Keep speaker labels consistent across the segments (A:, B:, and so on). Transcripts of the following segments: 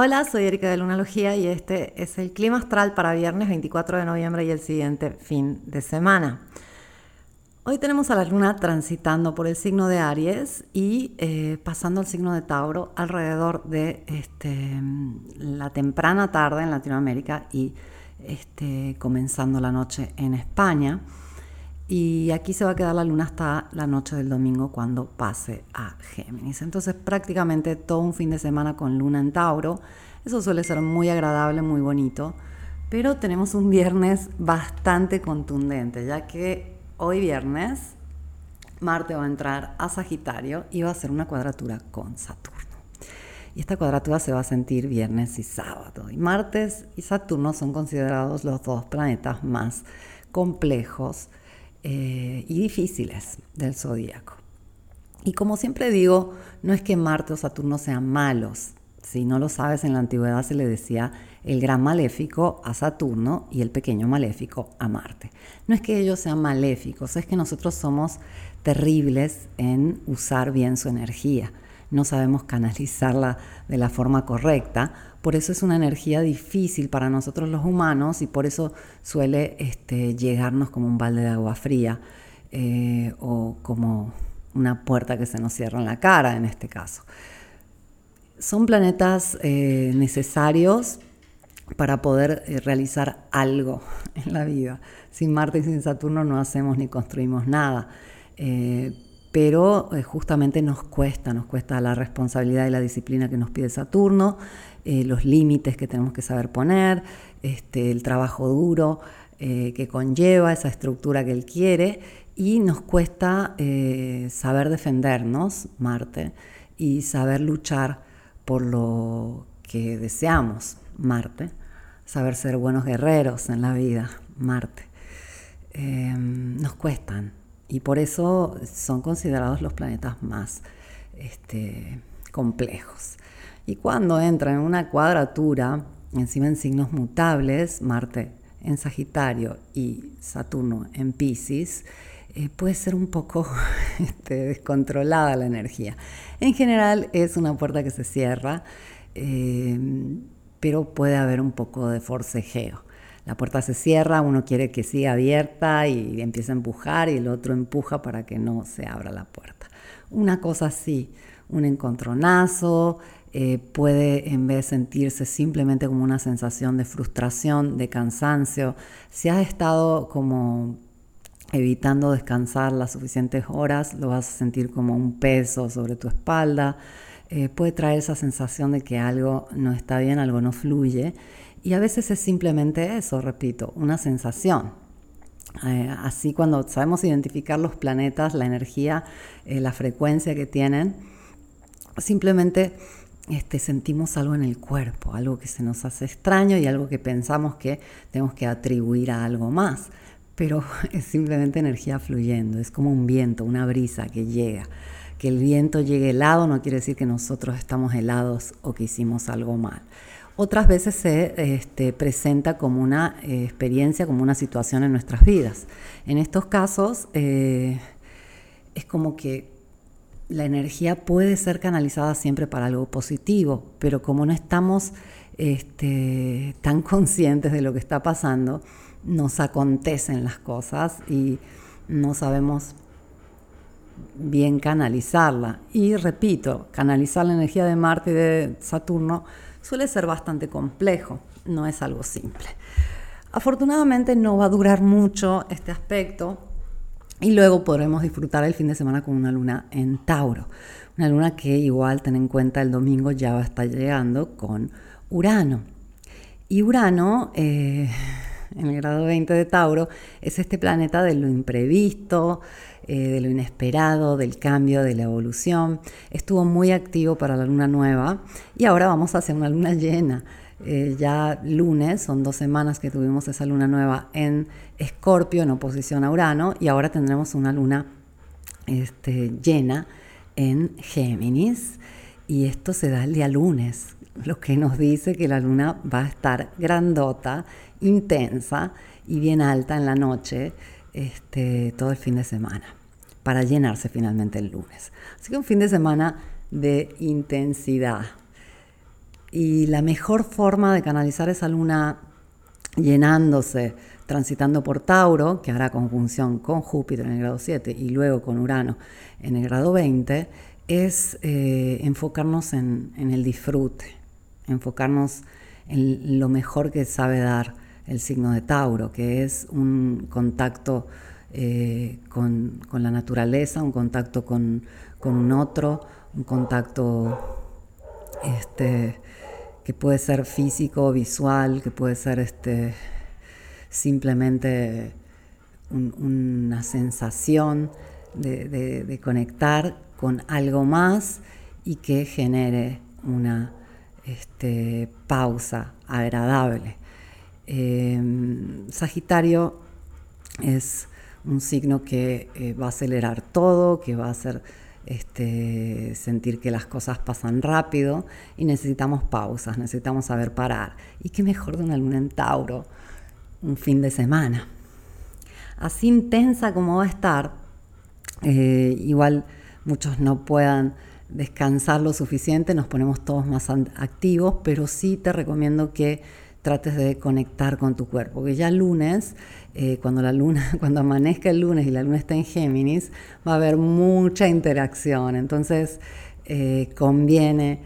A: Hola, soy Erika de Lunalogía y este es el clima astral para viernes 24 de noviembre y el siguiente fin de semana. Hoy tenemos a la luna transitando por el signo de Aries y eh, pasando al signo de Tauro alrededor de este, la temprana tarde en Latinoamérica y este, comenzando la noche en España. Y aquí se va a quedar la luna hasta la noche del domingo cuando pase a Géminis. Entonces prácticamente todo un fin de semana con luna en Tauro. Eso suele ser muy agradable, muy bonito. Pero tenemos un viernes bastante contundente, ya que hoy viernes Marte va a entrar a Sagitario y va a hacer una cuadratura con Saturno. Y esta cuadratura se va a sentir viernes y sábado. Y Martes y Saturno son considerados los dos planetas más complejos eh, y difíciles del zodíaco. Y como siempre digo, no es que Marte o Saturno sean malos. Si no lo sabes, en la antigüedad se le decía el gran maléfico a Saturno y el pequeño maléfico a Marte. No es que ellos sean maléficos, es que nosotros somos terribles en usar bien su energía. No sabemos canalizarla de la forma correcta por eso es una energía difícil para nosotros los humanos y por eso suele este, llegarnos como un balde de agua fría eh, o como una puerta que se nos cierra en la cara en este caso. Son planetas eh, necesarios para poder eh, realizar algo en la vida. Sin Marte y sin Saturno no hacemos ni construimos nada pero justamente nos cuesta, nos cuesta la responsabilidad y la disciplina que nos pide Saturno, eh, los límites que tenemos que saber poner, este, el trabajo duro eh, que conlleva esa estructura que él quiere y nos cuesta eh, saber defendernos, Marte, y saber luchar por lo que deseamos, Marte, saber ser buenos guerreros en la vida, Marte. nos cuestan y por eso son considerados los planetas más este, complejos. Y cuando entra en una cuadratura, encima en signos mutables, Marte en Sagitario y Saturno en Pisces, eh, puede ser un poco este, descontrolada la energía. En general es una puerta que se cierra, eh, pero puede haber un poco de forcejeo. La puerta se cierra, uno quiere que siga abierta y empieza a empujar y el otro empuja para que no se abra la puerta. Una cosa así, un encontronazo, eh, puede en vez sentirse simplemente como una sensación de frustración, de cansancio, si has estado como evitando descansar las suficientes horas, lo vas a sentir como un peso sobre tu espalda, eh, puede traer esa sensación de que algo no está bien, algo no fluye, y a veces es simplemente eso, repito, una sensación. Eh, así cuando sabemos identificar los planetas, la energía, la frecuencia que tienen, simplemente este, sentimos algo en el cuerpo, algo que se nos hace extraño y algo que pensamos que tenemos que atribuir a algo más. Pero es simplemente energía fluyendo, es como un viento, una brisa que llega. Que el viento llegue helado no quiere decir que nosotros estamos helados o que hicimos algo mal. Otras veces se este, presenta como una eh, experiencia, como una situación en nuestras vidas. En estos casos eh, es como que la energía puede ser canalizada siempre para algo positivo, pero como no estamos este, tan conscientes de lo que está pasando, nos acontecen las cosas y no sabemos bien canalizarla. Y repito, canalizar la energía de Marte y de Saturno suele ser bastante complejo, no es algo simple. Afortunadamente no va a durar mucho este aspecto, y luego podremos disfrutar el fin de semana con una luna en Tauro. Una luna que igual, ten en cuenta, el domingo ya va a estar llegando con Urano. Y Urano, eh, en el grado 20 de Tauro, es este planeta de lo imprevisto, eh, de lo inesperado, del cambio, de la evolución. Estuvo muy activo para la luna nueva y ahora vamos a hacer una luna llena. Eh, ya lunes, son dos semanas que tuvimos esa luna nueva en Escorpio, en oposición a Urano, y ahora tendremos una luna este, llena en Géminis, y esto se da el día lunes, lo que nos dice que la luna va a estar grandota, intensa y bien alta en la noche este, todo el fin de semana, para llenarse finalmente el lunes. Así que un fin de semana de intensidad Y la mejor forma de canalizar esa luna llenándose, transitando por Tauro, que hará conjunción con Júpiter en el grado 7 y luego con Urano en el grado 20, es eh, enfocarnos en, el disfrute, enfocarnos en lo mejor que sabe dar el signo de Tauro, que es un contacto eh, con, la naturaleza, un contacto con, un otro, un contacto este, que puede ser físico, visual, que puede ser este, simplemente una sensación de, conectar con algo más y que genere una este, pausa agradable. Em, Sagitario es un signo que eh, va a acelerar todo, que va a hacer este, sentir que las cosas pasan rápido y necesitamos pausas, necesitamos saber parar. ¿Y qué mejor de una luna en Tauro? Un fin de semana. Así intensa como va a estar, eh, igual muchos no puedan descansar lo suficiente, nos ponemos todos más activos, pero sí te recomiendo que trates de conectar con tu cuerpo, que ya lunes, eh, cuando la luna, cuando amanezca el lunes y la luna está en Géminis, va a haber mucha interacción, entonces eh, conviene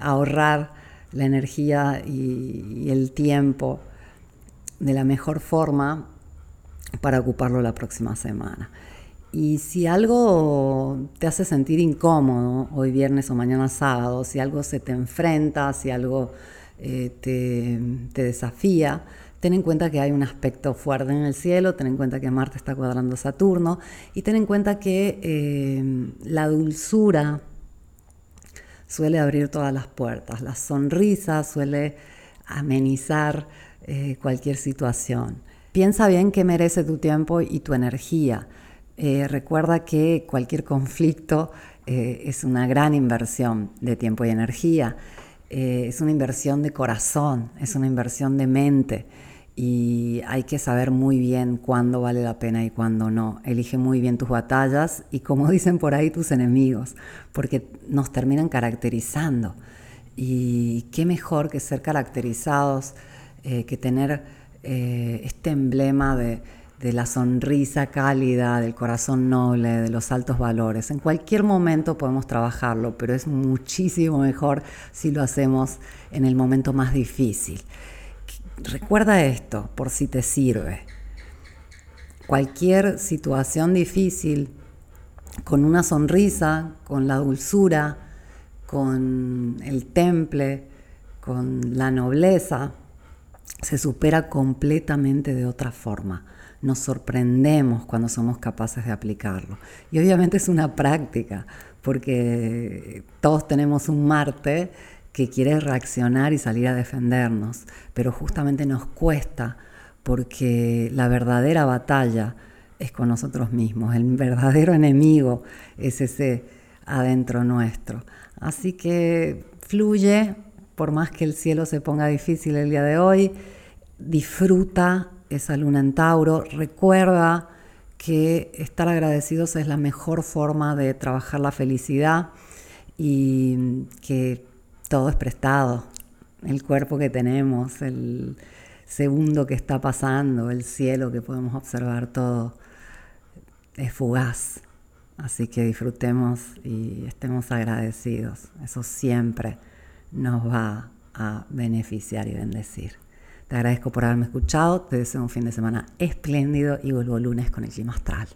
A: ahorrar la energía y el tiempo de la mejor forma para ocuparlo la próxima semana. Y si algo te hace sentir incómodo hoy viernes o mañana sábado, si algo se te enfrenta, si algo eh, te, desafía, ten en cuenta que hay un aspecto fuerte en el cielo, ten en cuenta que Marte está cuadrando Saturno y ten en cuenta que eh, la dulzura suele abrir todas las puertas, la sonrisa suele amenizar eh, cualquier situación. Piensa bien que merece tu tiempo y tu energía. Recuerda que cualquier conflicto es una gran inversión de tiempo y energía. Eh, es una inversión de corazón, es una inversión de mente y hay que saber muy bien cuándo vale la pena y cuándo no. Elige muy bien tus batallas y como dicen por ahí tus enemigos, porque nos terminan caracterizando. Y qué mejor que ser caracterizados, que tener este emblema de, de la sonrisa cálida, del corazón noble, de los altos valores. En cualquier momento podemos trabajarlo, pero es muchísimo mejor si lo hacemos en el momento más difícil. Recuerda esto por si te sirve. Cualquier situación difícil, con una sonrisa, con la dulzura, con el temple, con la nobleza, se supera completamente de otra forma nos sorprendemos cuando somos capaces de aplicarlo. Y obviamente es una práctica, porque todos tenemos un Marte que quiere reaccionar y salir a defendernos, pero justamente nos cuesta porque la verdadera batalla es con nosotros mismos, el verdadero enemigo es ese adentro nuestro. Así que fluye, por más que el cielo se ponga difícil el día de hoy, disfruta esa luna en Tauro, recuerda que estar agradecidos es la mejor forma de trabajar la felicidad y que todo es prestado. El cuerpo que tenemos, el segundo que está pasando, el cielo que podemos observar, todo es fugaz. Así que disfrutemos y estemos agradecidos. Eso siempre nos va a beneficiar y bendecir. Te agradezco por haberme escuchado, te deseo un fin de semana espléndido y vuelvo lunes con el clima astral.